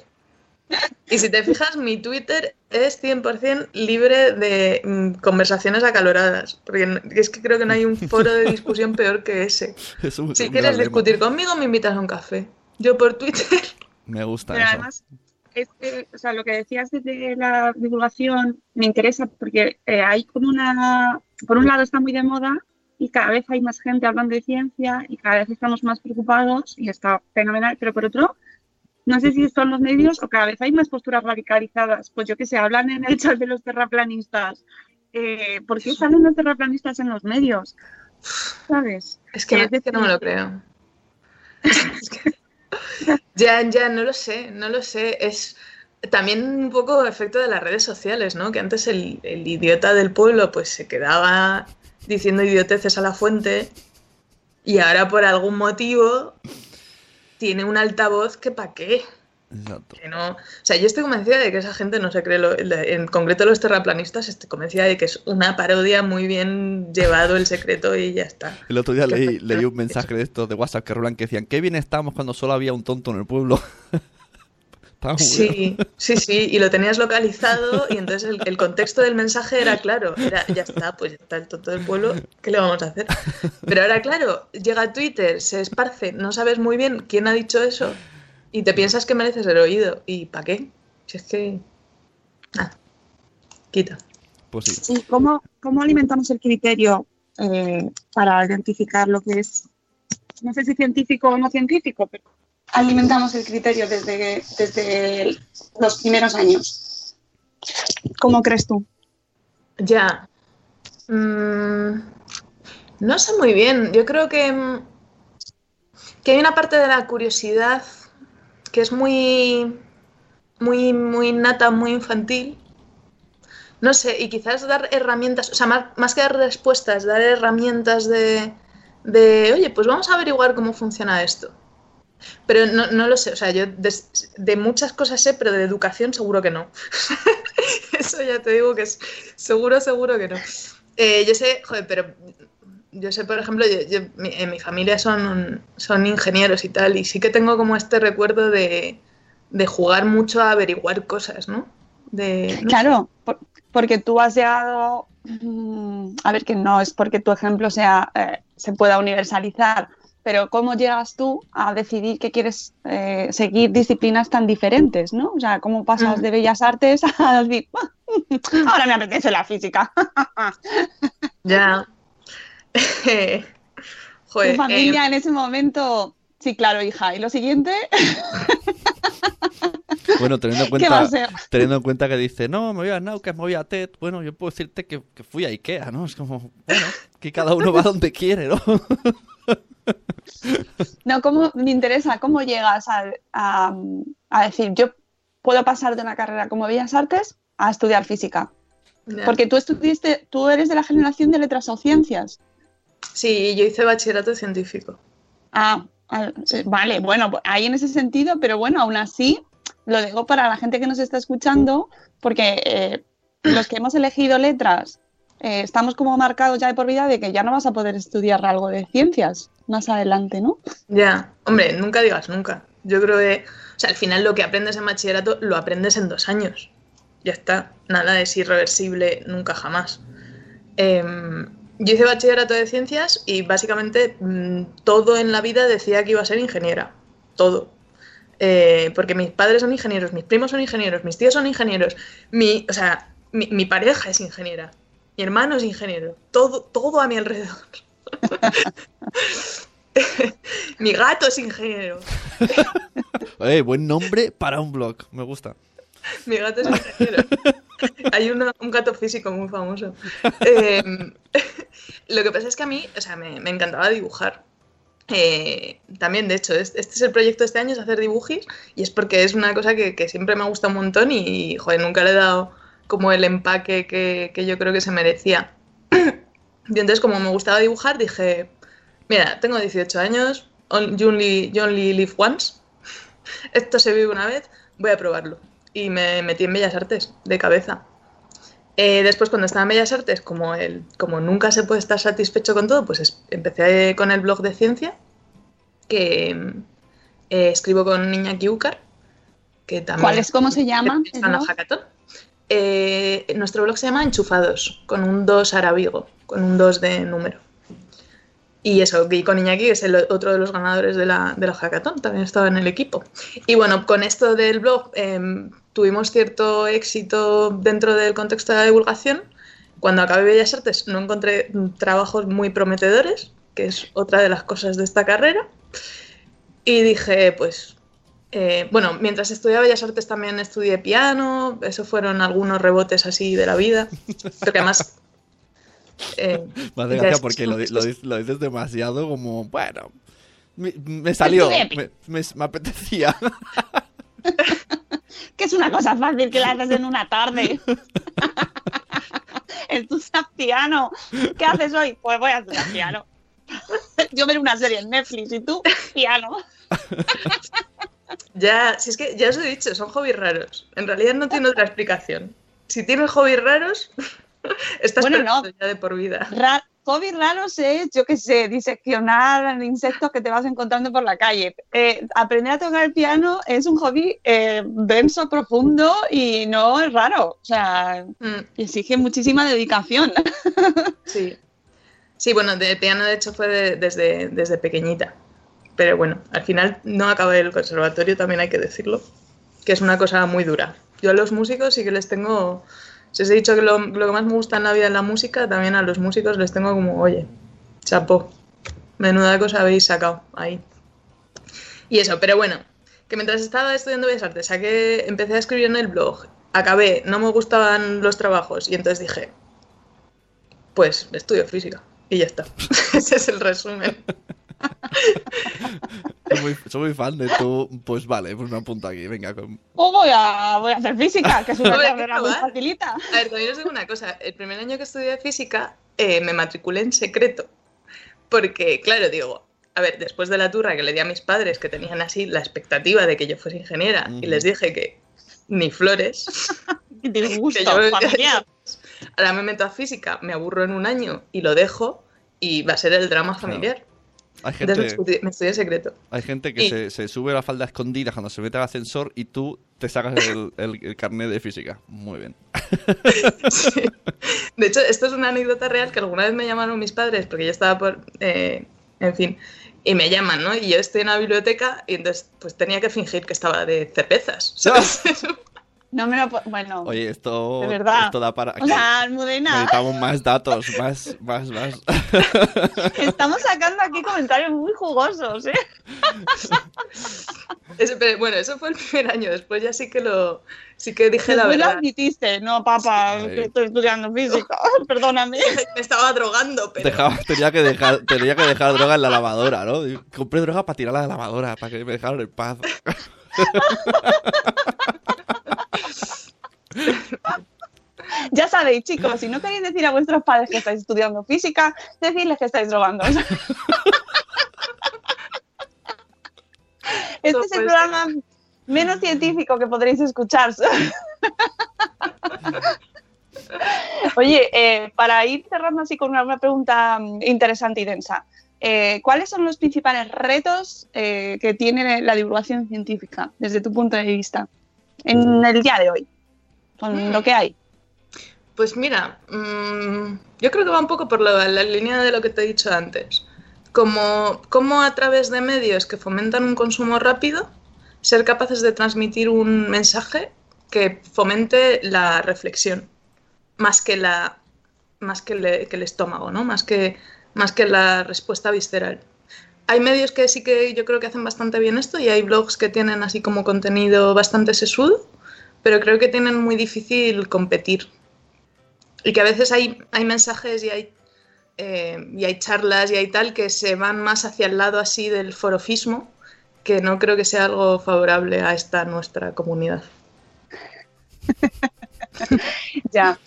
Y si te fijas, mi Twitter es 100% libre de mm, conversaciones acaloradas. Porque es que creo que no hay un foro de discusión peor que ese. Es un- Si un quieres lema. discutir conmigo, me invitas a un café. Yo por Twitter. Me gusta Pero eso. además, es que, o sea, lo que decías desde la divulgación me interesa porque eh, hay como una, por un lado está muy de moda y cada vez hay más gente hablando de ciencia y cada vez estamos más preocupados y está fenomenal, pero por otro, no sé si son los medios o cada vez hay más posturas radicalizadas. Pues yo que sé, hablan en el chat de los terraplanistas. Eh, ¿Por qué salen los terraplanistas en los medios? ¿Sabes? Es que, es que no me lo creo. Es que- ya, ya, no lo sé, no lo sé. Es también un poco efecto de las redes sociales, ¿no? Que antes el, idiota del pueblo pues se quedaba diciendo idioteces a la fuente y ahora por algún motivo tiene un altavoz que pa' qué. Exacto. Que no, o sea, yo estoy convencida de que esa gente no se cree, lo- en concreto los terraplanistas, estoy convencida de que es una parodia muy bien llevado el secreto y ya está. El otro día leí, leí un mensaje de estos de WhatsApp que rulan que decían, qué bien estábamos cuando solo había un tonto en el pueblo. Sí, sí, sí, y lo tenías localizado y entonces el, el contexto del mensaje era claro, era ya está, pues ya está el tonto del pueblo, ¿qué le vamos a hacer? Pero ahora, claro, llega a Twitter, se esparce, no sabes muy bien quién ha dicho eso y te piensas que mereces el oído. ¿Y para qué? Si es que... Ah, quita. Pues sí. ¿Y cómo, cómo alimentamos el criterio eh, para identificar lo que es, no sé si científico o no científico, pero alimentamos el criterio desde, desde los primeros años? ¿Cómo crees tú? Ya. Mm, no sé muy bien. Yo creo que, mm, que hay una parte de la curiosidad que es muy, muy, muy nata, muy infantil. No sé, y quizás dar herramientas, o sea, más, más que dar respuestas, dar herramientas de, de, oye, pues vamos a averiguar cómo funciona esto. Pero no, no lo sé, o sea, yo de, muchas cosas sé, pero de educación seguro que no. Eso ya te digo que es seguro, seguro que no. Eh, yo sé, joder, pero yo sé, por ejemplo, yo, yo- mi- en mi familia son, son ingenieros y tal, y sí que tengo como este recuerdo de, de jugar mucho a averiguar cosas, ¿no? De, no Claro, por- porque tú has llegado, mm, a ver que no es porque tu ejemplo sea, eh, se pueda universalizar, pero ¿cómo llegas tú a decidir que quieres eh, seguir disciplinas tan diferentes, ¿no? O sea, ¿cómo pasas Mm. de bellas artes a decir, "Ah, ahora me apetece la física? Ya. Joder, tu familia eh, en ese momento, sí, claro, hija. ¿Y lo siguiente? Bueno, teniendo en ¿Qué va a cuenta, teniendo en cuenta que dice, no, me voy a Naucas, me voy a TED, bueno, yo puedo decirte que, que fui a Ikea, ¿no? Es como, bueno, que cada uno va donde quiere, ¿no? No, ¿cómo me interesa? ¿Cómo llegas a, a- a decir, yo puedo pasar de una carrera como Bellas Artes a estudiar física. Porque tú estuviste, tú eres de la generación de letras o ciencias. Sí, yo hice bachillerato científico. Ah, ah, vale, bueno, pues ahí en ese sentido, pero bueno, aún así, lo digo para la gente que nos está escuchando, porque eh, los que hemos elegido letras, eh, estamos como marcados ya de por vida de que ya no vas a poder estudiar algo de ciencias más adelante, ¿no? Ya, hombre, nunca digas nunca. Yo creo que, o sea, al final lo que aprendes en bachillerato lo aprendes en dos años. Ya está, nada es irreversible nunca jamás. Em, yo hice bachillerato de ciencias y básicamente mm, todo en la vida decía que iba a ser ingeniera. Todo. Eh, porque mis padres son ingenieros, mis primos son ingenieros, mis tíos son ingenieros, mi, o sea, mi, mi pareja es ingeniera, mi hermano es ingeniero, todo, todo a mi alrededor. mi gato es ingeniero, Eh, buen nombre para un blog, me gusta. mi gato es ingeniero. Hay un gato físico muy famoso. Eh, lo que pasa es que a mí, o sea, me, me encantaba dibujar. Eh, también, de hecho, es- este es el proyecto este año, es hacer dibujis, y es porque es una cosa que, que siempre me ha gustado un montón y, joder, nunca le he dado como el empaque que, que yo creo que se merecía. Y entonces, como me gustaba dibujar, dije, mira, tengo 18 años, only, you only live once, esto se vive una vez, voy a probarlo. Y me metí en Bellas Artes, de cabeza. Eh, después, cuando estaba en Bellas Artes, como, el, como nunca se puede estar satisfecho con todo, pues es- empecé con el blog de ciencia, que eh, escribo con Iñaki Ucar, que también... ¿Cuál es, cómo se llama? En la Hackathon. Eh, nuestro blog se llama Enchufados, con un 2 arábigo, con un 2 de número. Y eso, y con que es el otro de los ganadores de la, de la Hackathon, también estaba en el equipo. Y bueno, con esto del blog em, tuvimos cierto éxito dentro del contexto de la divulgación. Cuando acabé Bellas Artes no encontré trabajos muy prometedores, que es otra de las cosas de esta carrera. Y dije, pues, eh, bueno, mientras estudiaba Bellas Artes también estudié piano, eso fueron algunos rebotes así de la vida, porque además... eh, Me hace ya gracia es- porque lo, di- lo di- lo dices demasiado como, bueno, me, me salió, me, me- me apetecía. Que es una cosa fácil que la haces en una tarde. Estudias piano. ¿Qué haces hoy? Pues voy a estudiar piano. Yo veré una serie en Netflix y tú, piano. Ya, si es que ya os he dicho, son hobbies raros. En realidad no tiene otra explicación. Si tienes hobbies raros, estás Bueno, no. ya de por vida. Ra raros es, yo qué sé, diseccionar insectos que te vas encontrando por la calle. Eh, aprender a tocar el piano es un hobby eh, denso, profundo y no es raro. O sea, Mm, exige muchísima dedicación. sí. Sí, bueno, de piano de hecho fue de- desde, desde pequeñita. Pero bueno, al final no acabé el conservatorio, también hay que decirlo, que es una cosa muy dura. Yo a los músicos sí que les tengo, si os he dicho que lo, lo que más me gusta en la vida es la música, también a los músicos les tengo como, oye, chapó, menuda cosa habéis sacado ahí. Y eso, pero bueno, que mientras estaba estudiando Bellas Artes, saqué, empecé a escribir en el blog, acabé, no me gustaban los trabajos y entonces dije, pues estudio física y ya está. Ese es el resumen. soy, muy, soy muy fan de tú, pues vale, pues me apunto aquí, venga. con- O voy a, voy a hacer física, que es una carrera muy facilita. A ver, también os digo una cosa. El primer año que estudié física eh, me matriculé en secreto. Porque, claro, digo, a ver, después de la turra que le di a mis padres, que tenían así la expectativa de que yo fuese ingeniera, y les dije que ni flores, disgusto Que yo- familiar. ahora me meto a física, me aburro en un año y lo dejo, y va a ser el drama familiar. Hay Entonces me gente, me estudié secreto. hay gente que Y- se, se sube la falda escondida cuando se mete al ascensor y tú te sacas el, el, el carnet de física. Muy bien. Sí. De hecho, esto es una anécdota real que alguna vez me llamaron mis padres porque yo estaba por. eh, en fin. Y me llaman, ¿no? Y yo estoy en la biblioteca y entonces pues tenía que fingir que estaba de cervezas. ¿sabes? No me lo Bueno, Oye, esto, De verdad. esto da para... Almudena, Necesitamos más datos, más, más, más. estamos sacando aquí comentarios muy jugosos, ¿eh? Pero bueno, eso fue el primer año. Después ya sí que lo. Sí que dije la Después lo verdad. admitiste. No, papá, Sí. que estoy estudiando física. Perdóname. Me estaba drogando, pero. Dejaba- tenía, que dejar, tenía que dejar droga en la lavadora, ¿no? Y Compré droga para tirar a la lavadora, para que me dejaran en paz. Ya sabéis, chicos, si no queréis decir a vuestros padres que estáis estudiando física, decirles que estáis drogando. Este es el programa menos científico que podréis escuchar. Oye, eh, para ir cerrando así con una, pregunta mm, interesante y densa, eh, ¿cuáles son los principales retos eh, que tiene la divulgación científica desde tu punto de vista en el día de hoy, con lo que hay? Pues mira, mm, yo creo que va un poco por la, la, línea de lo que te he dicho antes. Como, como a través de medios que fomentan un consumo rápido, ser capaces de transmitir un mensaje que fomente la reflexión, más que, la, más que, el, que el estómago, ¿no? más, que, más que la respuesta visceral. Hay medios que sí que yo creo que hacen bastante bien esto y hay blogs que tienen así como contenido bastante sesudo, pero creo que tienen muy difícil competir. Y que a veces hay, hay mensajes y hay, eh, y hay charlas y hay tal que se van más hacia el lado así del forofismo, que no creo que sea algo favorable a esta nuestra comunidad. ya.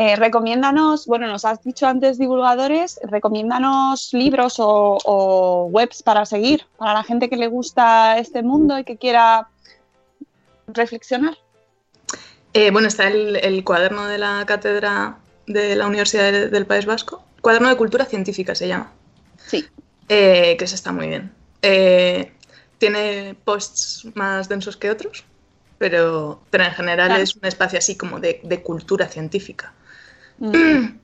Eh, recomiéndanos, bueno, nos has dicho antes divulgadores, recomiéndanos libros o, webs para seguir, para la gente que le gusta este mundo y que quiera reflexionar. Eh, bueno, está el, cuaderno de la cátedra de la Universidad del País Vasco, cuaderno de cultura científica se llama. Sí. Eh, que se está muy bien. tiene posts más densos que otros, pero, pero en general es un espacio así como de, cultura científica. Mm.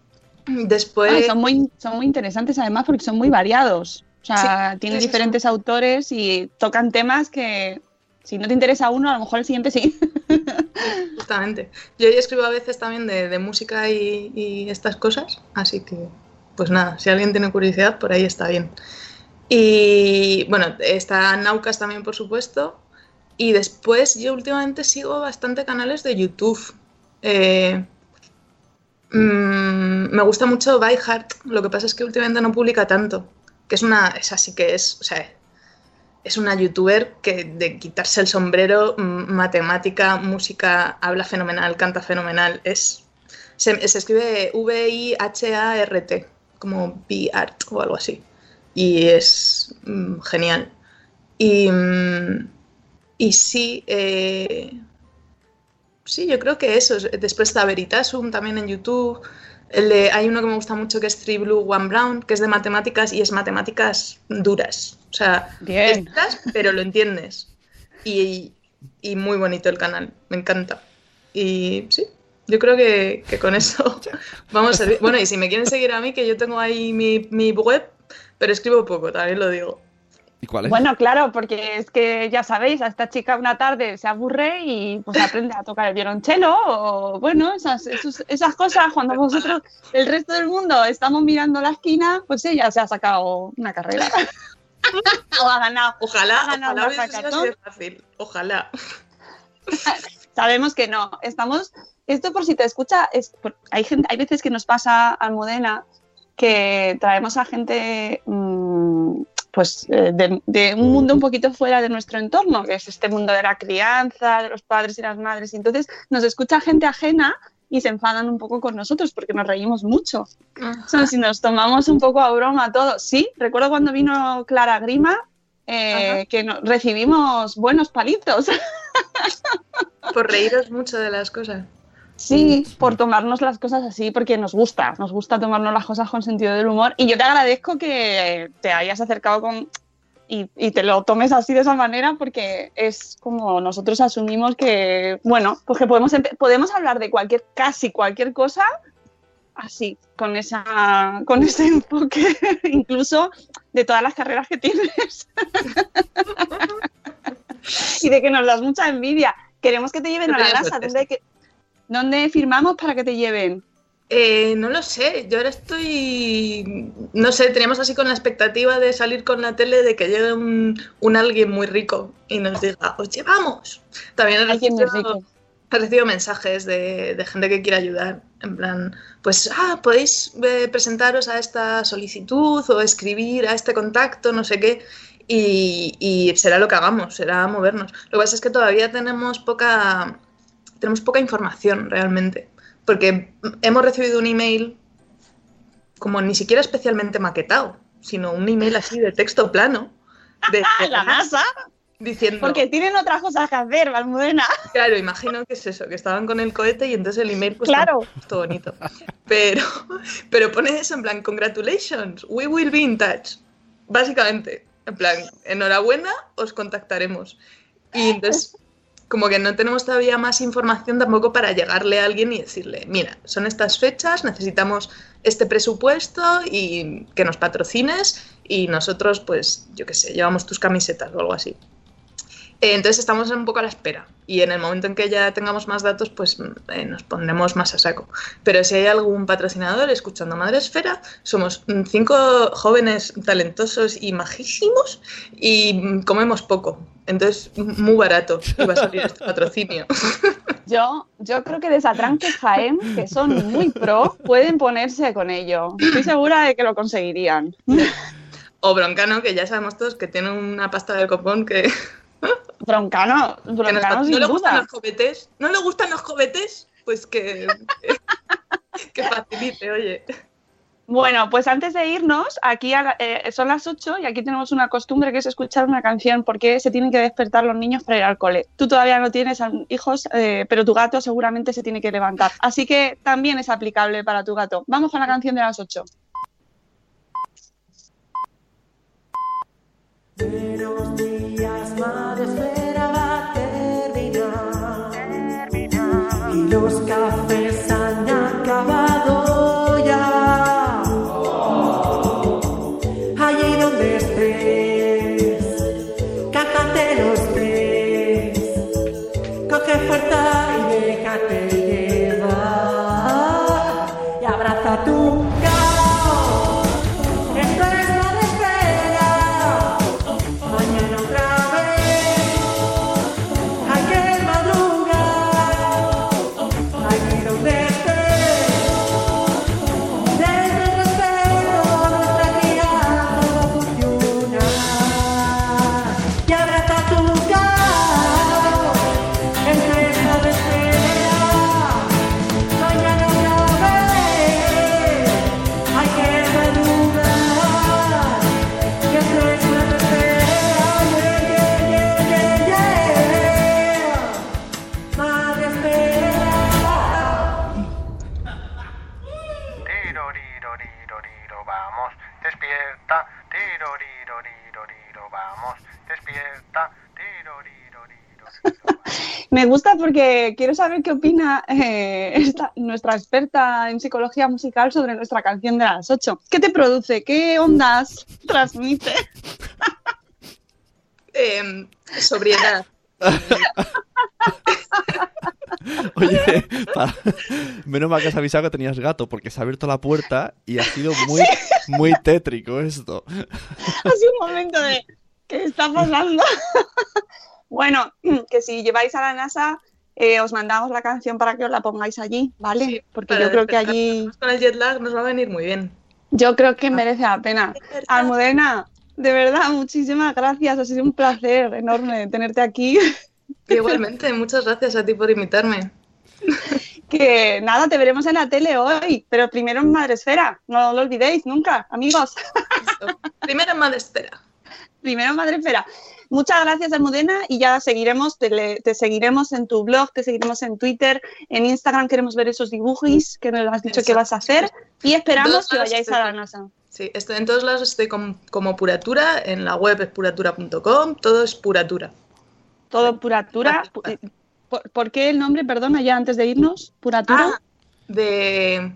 Después... son, muy, son muy interesantes además porque son muy variados. O sea, tienen diferentes autores y tocan temas que si no te interesa uno, a lo mejor el siguiente sí. Justamente. Yo escribo a veces también de, música y, y, estas cosas, así que, pues nada, si alguien tiene curiosidad, por ahí está bien. Y bueno, está Naucas también, por supuesto. Y después yo últimamente sigo bastante canales de YouTube. Eh, mm, me gusta mucho By lo que pasa es que últimamente no publica tanto. Que es una. Es así que es. O sea, es una youtuber que de quitarse el sombrero, matemática, música, habla fenomenal, canta fenomenal. Es. Se, escribe V-I-H-A-R-T, como B-Art o algo así. Y es mm, genial. Y. Mm, y sí, eh, sí, yo creo que eso. Después está Veritasum también en YouTube. hay uno que me gusta mucho que es Three Blue, One Brown, que es de matemáticas y es matemáticas duras. O sea, Bien. pero lo entiendes. Y, muy bonito el canal, me encanta. Y sí, yo creo que, con eso vamos a... Bueno, y si me quieren seguir a mí, que yo tengo ahí mi, mi web, pero escribo poco, también lo digo. Bueno, claro, porque es que ya sabéis, a esta chica una tarde se aburre y pues aprende a tocar el violonchelo o bueno, esas, esas cosas, cuando vosotros, el resto del mundo, estamos mirando la esquina, pues ella se ha sacado una carrera. o ha ganado. Ojalá, ha ganado ojalá fácil, ojalá. Sabemos que no, estamos, esto por si te escucha, es, hay, gente, hay veces que nos pasa, Almudena, que traemos a gente... Mmm, pues eh, de, un mundo un poquito fuera de nuestro entorno, que es este mundo de la crianza, de los padres y las madres. Y entonces nos escucha gente ajena y se enfadan un poco con nosotros porque nos reímos mucho. si nos tomamos un poco a broma todo. Sí, recuerdo cuando vino Clara Grima, eh, que recibimos buenos palitos. Por reíros mucho de las cosas. Sí, por tomarnos las cosas así, porque nos gusta, nos gusta tomarnos las cosas con sentido del humor. Y yo te agradezco que te hayas acercado con y, te lo tomes así de esa manera, porque es como nosotros asumimos que, bueno, pues que podemos, podemos hablar de cualquier, casi cualquier cosa así, con, esa, con ese enfoque, incluso de todas las carreras que tienes. y de que nos das mucha envidia. Queremos que te lleven a la NASA, donde que ¿Dónde firmamos para que te lleven? Eh, no lo sé, yo ahora estoy, no sé, teníamos así con la expectativa de salir con la tele de que llegue un, alguien muy rico y nos diga, os llevamos. También he recibido, he recibido mensajes de, gente que quiere ayudar, en plan, pues, ah, podéis eh, presentaros a esta solicitud o escribir a este contacto, no sé qué, y, y será lo que hagamos, será movernos. Lo que pasa es que todavía tenemos poca tenemos poca información realmente. porque hemos recibido un email como ni siquiera especialmente maquetado, sino un email así de texto plano de, de la NASA. diciendo Porque tienen otras cosas que hacer, Almudena. Claro, imagino que es eso, que estaban con el cohete y entonces el email pues Claro. todo bonito. Pero, pero pone eso en plan, congratulations, we will be in touch. Básicamente, en plan, enhorabuena, os contactaremos. Y entonces, como que no tenemos todavía más información tampoco para llegarle a alguien y decirle, mira, son estas fechas, necesitamos este presupuesto y que nos patrocines y nosotros, pues, yo qué sé, llevamos tus camisetas o algo así. Eh, Entonces estamos un poco a la espera y en el momento en que ya tengamos más datos, pues eh, nos pondremos más a saco. Pero si hay algún patrocinador escuchando Madre Esfera, somos cinco jóvenes talentosos y majísimos y comemos poco. Entonces, muy barato va a salir este patrocinio. Yo, yo creo que desatranques Jaén, que son muy pro, pueden ponerse con ello. Estoy segura de que lo conseguirían. O Broncano, que ya sabemos todos que tiene una pasta de copón que, Broncano, que nos- broncano no sin le gustan los cohetes. ¿No le gustan los cohetes? Pues que, que facilite, oye. Bueno, pues antes de irnos, aquí a la- eh, son las 8 y aquí tenemos una costumbre que es escuchar una canción porque se tienen que despertar los niños para ir al cole. Tú todavía no tienes hijos, eh, pero tu gato seguramente se tiene que levantar. Así que también es aplicable para tu gato. Vamos con la canción de las 8. Buenos días, madre esfera va a terminar. Y los cafés han acabado quiero saber qué opina eh, esta- nuestra experta en psicología musical sobre nuestra canción de las 8. ¿Qué te produce? ¿Qué ondas transmite? Em, sobriedad. Oye, pa- menos mal que has avisado que tenías gato, porque se ha abierto la puerta y ha sido muy, muy tétrico esto. Ha sido un momento de ¿qué está pasando? bueno, que si lleváis a la NASA, eh, os mandamos la canción para que os la pongáis allí, ¿vale? Porque yo creo que allí, Con el jet lag nos va a venir muy bien. yo creo que merece la pena. Almudena, de verdad, muchísimas gracias. Ha sido un placer enorme tenerte aquí. Igualmente, muchas gracias a ti por invitarme. Que nada, te veremos en la tele hoy, pero primero en Madresfera. No lo olvidéis nunca, amigos. Primero en Madespera. Primero en Madresfera. Muchas gracias, Almudena, y ya seguiremos, te, seguiremos en tu blog, te seguiremos en Twitter, en Instagram queremos ver esos dibujos que nos has dicho que vas a hacer y esperamos que vayáis a la NASA. Sí, estoy en todos lados estoy com- como Puratura, en la web es puratura.com, todo es Puratura. Todo Puratura. pu- eh, ¿Por, por qué el nombre, perdona, ya antes de irnos? Puratura. Ah, de,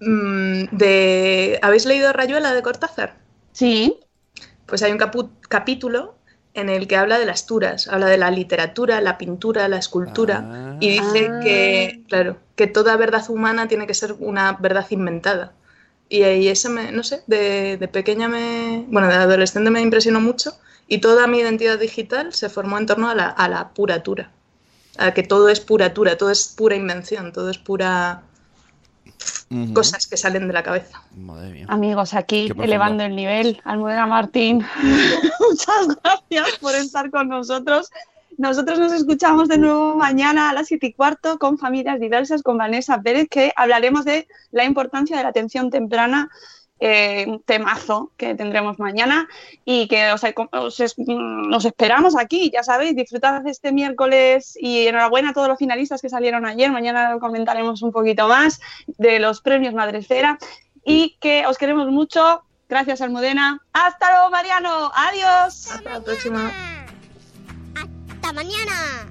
mm, de... ¿Habéis leído Rayuela de Cortázar? Sí. Pues hay un capu- capítulo en el que habla de las turas, habla de la literatura, la pintura, la escultura, y dice Ah. que, claro, que toda verdad humana tiene que ser una verdad inventada. Y ahí eso me, no sé, de, de pequeña me, bueno, de adolescente me impresionó mucho y toda mi identidad digital se formó en torno a la, a la puratura, a que todo es puratura, todo es pura invención, todo es pura Cosas que salen de la cabeza. Madre mía. Amigos, aquí elevando el nivel. Almudena Martín, muchas gracias por estar con nosotros. Nosotros nos escuchamos de nuevo mañana a las 7 y cuarto con familias diversas, con Vanessa Pérez, que hablaremos de la importancia de la atención temprana eh, un temazo que tendremos mañana y que os, os es- mm, nos esperamos aquí, ya sabéis, disfrutad este miércoles y enhorabuena a todos los finalistas que salieron ayer, mañana comentaremos un poquito más de los premios Madresfera y que os queremos mucho, gracias Almudena, hasta luego Mariano, adiós. Hasta la próxima. Hasta mañana.